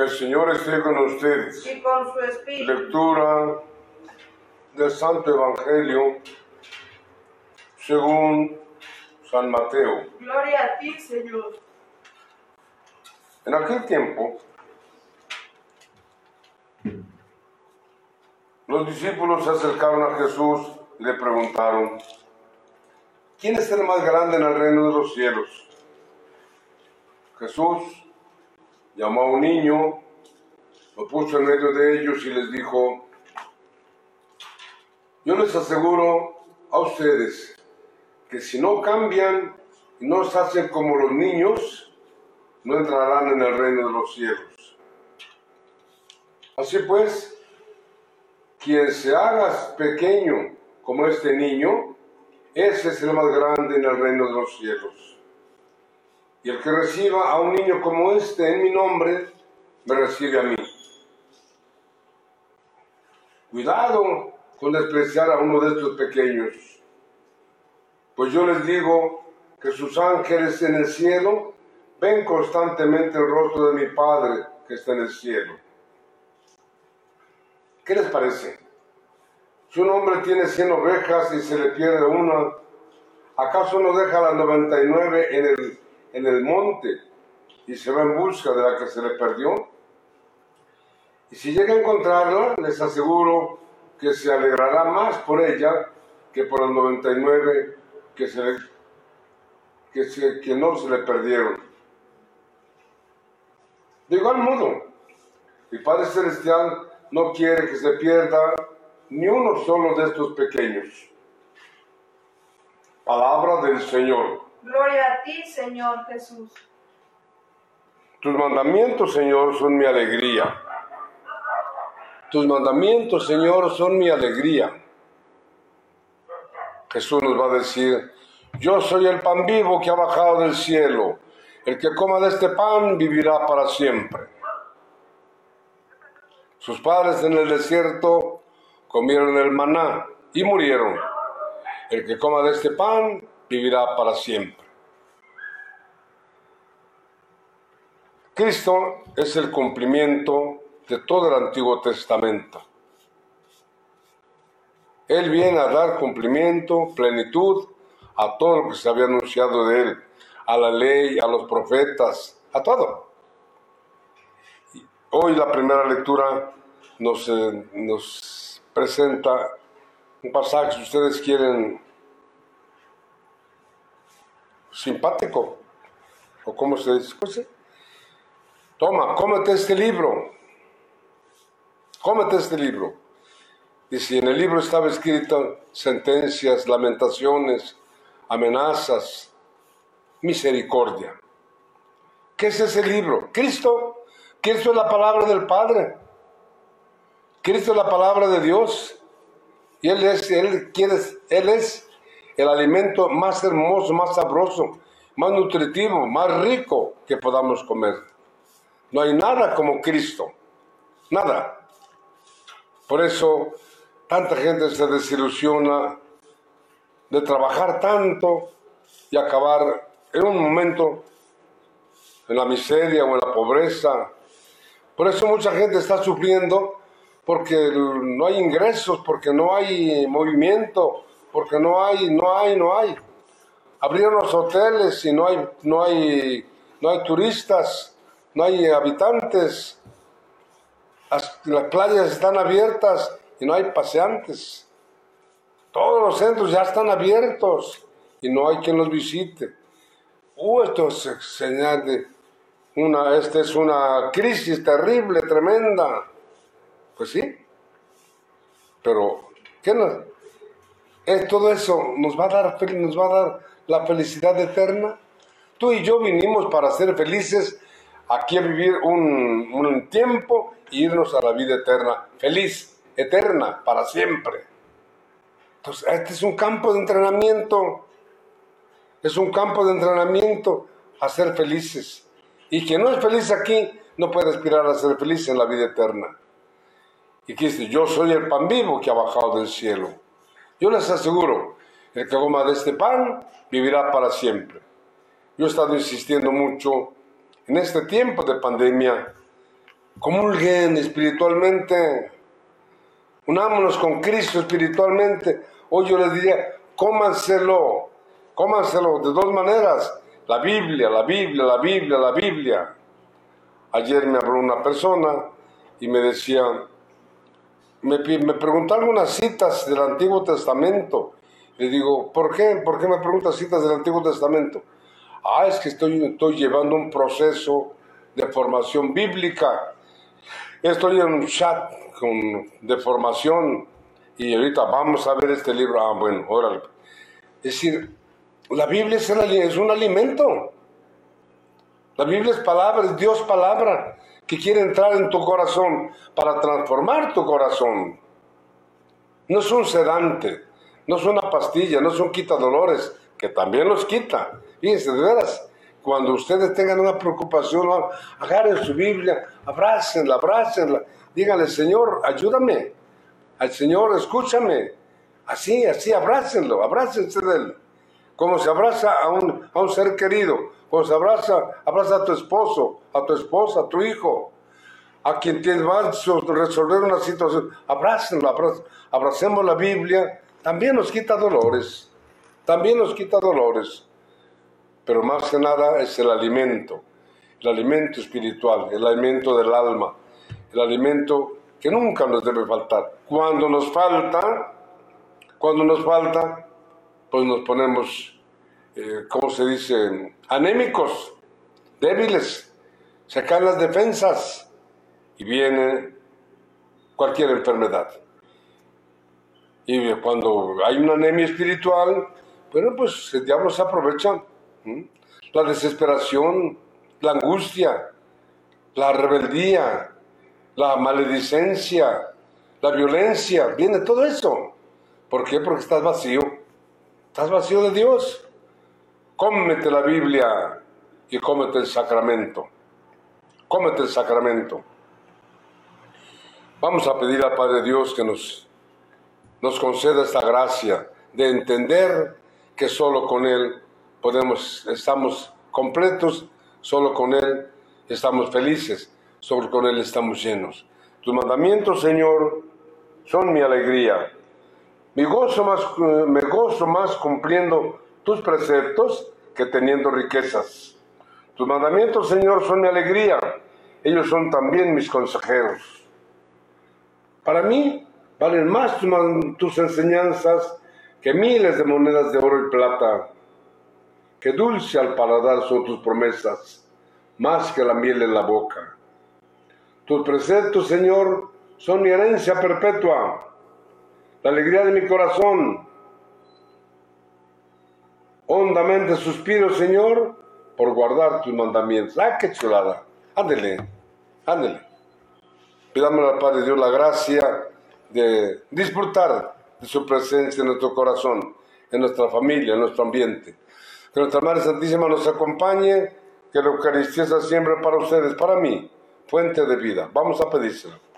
Que el Señor esté con ustedes. y con su espíritu. Lectura del Santo Evangelio según San Mateo. Gloria a ti, Señor. En aquel tiempo, los discípulos se acercaron a Jesús y le preguntaron, ¿quién es el más grande en el reino de los cielos? Jesús llamó a un niño, lo puso en medio de ellos y les dijo, yo les aseguro a ustedes que si no cambian y no se hacen como los niños, no entrarán en el reino de los cielos. Así pues, quien se haga pequeño como este niño, ese es el más grande en el reino de los cielos. Y el que reciba a un niño como este en mi nombre, me recibe a mí. Cuidado con despreciar a uno de estos pequeños, pues yo les digo que sus ángeles en el cielo ven constantemente el rostro de mi Padre que está en el cielo. ¿Qué les parece? Si un hombre tiene 100 ovejas y se le pierde una, ¿acaso no deja las 99 en el, en el monte y se va en busca de la que se le perdió? Y si llega a encontrarla, les aseguro que se alegrará más por ella que por las 99 que, se que, no se le perdieron. De igual modo, el Padre Celestial no quiere que se pierda ni uno solo de estos pequeños. Palabra del Señor. Gloria a ti, Señor Jesús. Tus mandamientos, Señor, son mi alegría. Tus mandamientos, Señor, son mi alegría. Jesús nos va a decir, yo soy el pan vivo que ha bajado del cielo. El que coma de este pan vivirá para siempre. Sus padres en el desierto comieron el maná y murieron. El que coma de este pan vivirá para siempre. Cristo es el cumplimiento de todo el Antiguo Testamento. Él viene a dar cumplimiento, plenitud a todo lo que se había anunciado de Él, a la ley, a los profetas, a todo. Hoy la primera lectura nos, eh, nos presenta un pasaje, si ustedes quieren, simpático, o cómo se dice, pues, toma, cómete este libro, cómete este libro. Y si en el libro estaba escrito sentencias, lamentaciones, amenazas, misericordia. ¿Qué es ese libro? Cristo. Cristo es la palabra del Padre. Cristo es la palabra de Dios. Y Él es, Él quiere, Él es el alimento más hermoso, más sabroso, más nutritivo, más rico que podamos comer. No hay nada como Cristo. Nada. Por eso tanta gente se desilusiona de trabajar tanto y acabar en un momento en la miseria o en la pobreza. Por eso mucha gente está sufriendo porque no hay ingresos, porque no hay movimiento, porque no hay, no hay, no hay. Abrieron los hoteles y no hay, no hay, no hay turistas, no hay habitantes. Las, playas están abiertas y no hay paseantes. Todos los centros ya están abiertos y no hay quien los visite. Uh, esto es señal de una, esta es una crisis terrible, tremenda. Pues sí, pero ¿qué nos, es, todo eso nos va a dar, la felicidad eterna. Tú y yo vinimos para ser felices, aquí a vivir un, un tiempo e irnos a la vida eterna, feliz, eterna, para siempre. Entonces, este es un campo de entrenamiento. Es un campo de entrenamiento a ser felices. Y quien no es feliz aquí no puede aspirar a ser feliz en la vida eterna. Y que dice, yo soy el pan vivo que ha bajado del cielo. Yo les aseguro, el que coma de este pan vivirá para siempre. Yo he estado insistiendo mucho en este tiempo de pandemia comulguen espiritualmente, unámonos con Cristo espiritualmente. Hoy yo les diría, cómanselo, cómanselo de dos maneras, la Biblia, la Biblia, la Biblia, la Biblia. Ayer me habló una persona y me decía, me, me preguntó algunas citas del Antiguo Testamento. Le digo, ¿por qué? ¿Por qué me preguntas citas del Antiguo Testamento? Ah, es que estoy, estoy llevando un proceso de formación bíblica. Estoy en un chat con, de formación y ahorita vamos a ver este libro. Ah, bueno, órale. Es decir, la Biblia es, es un alimento. La Biblia es palabra, es Dios palabra que quiere entrar en tu corazón para transformar tu corazón. No es un sedante, no es una pastilla, no es un dolores, que también los quita. Fíjense, de veras, cuando ustedes tengan una preocupación, agarren su Biblia, abrácenla, abrácenla, díganle, Señor, ayúdame, al Señor, escúchame. Así, así, abrácenlo, abrácense de Él. Como se abraza a un, a un ser querido, pues abraza, abraza a tu esposo, a tu esposa, a tu hijo, a quien tienes más resolver una situación. Abrácenlo, abracemos la Biblia. También nos quita dolores. También nos quita dolores. Pero más que nada es el alimento. El alimento espiritual, el alimento del alma. El alimento que nunca nos debe faltar. Cuando nos falta, cuando nos falta, pues nos ponemos eh, ¿cómo se dice? Anémicos, débiles, se caen las defensas y viene cualquier enfermedad. Y cuando hay una anemia espiritual, bueno, pues el diablo se aprovecha. La desesperación, la angustia, la rebeldía, la maledicencia, la violencia, viene todo eso. ¿Por qué? Porque estás vacío. Estás vacío de Dios cómete la Biblia y cómete el sacramento. Cómete el sacramento. Vamos a pedir al Padre Dios que nos, nos conceda esta gracia de entender que solo con Él podemos, estamos completos, solo con Él estamos felices, solo con Él estamos llenos. Tus mandamientos, Señor, son mi alegría. Mi gozo más, me gozo más cumpliendo tus preceptos que teniendo riquezas. Tus mandamientos, Señor, son mi alegría. Ellos son también mis consejeros. Para mí valen más tus enseñanzas que miles de monedas de oro y plata. Que dulce al paladar son tus promesas, más que la miel en la boca. Tus preceptos, Señor, son mi herencia perpetua, la alegría de mi corazón Hondamente suspiro, Señor, por guardar tus mandamientos. ¡Ah, qué chulada! Ándele, ándele. Pidamos al Padre Dios la gracia de disfrutar de su presencia en nuestro corazón, en nuestra familia, en nuestro ambiente. Que nuestra Madre Santísima nos acompañe, que la Eucaristía sea siempre para ustedes, para mí, fuente de vida. Vamos a pedírselo.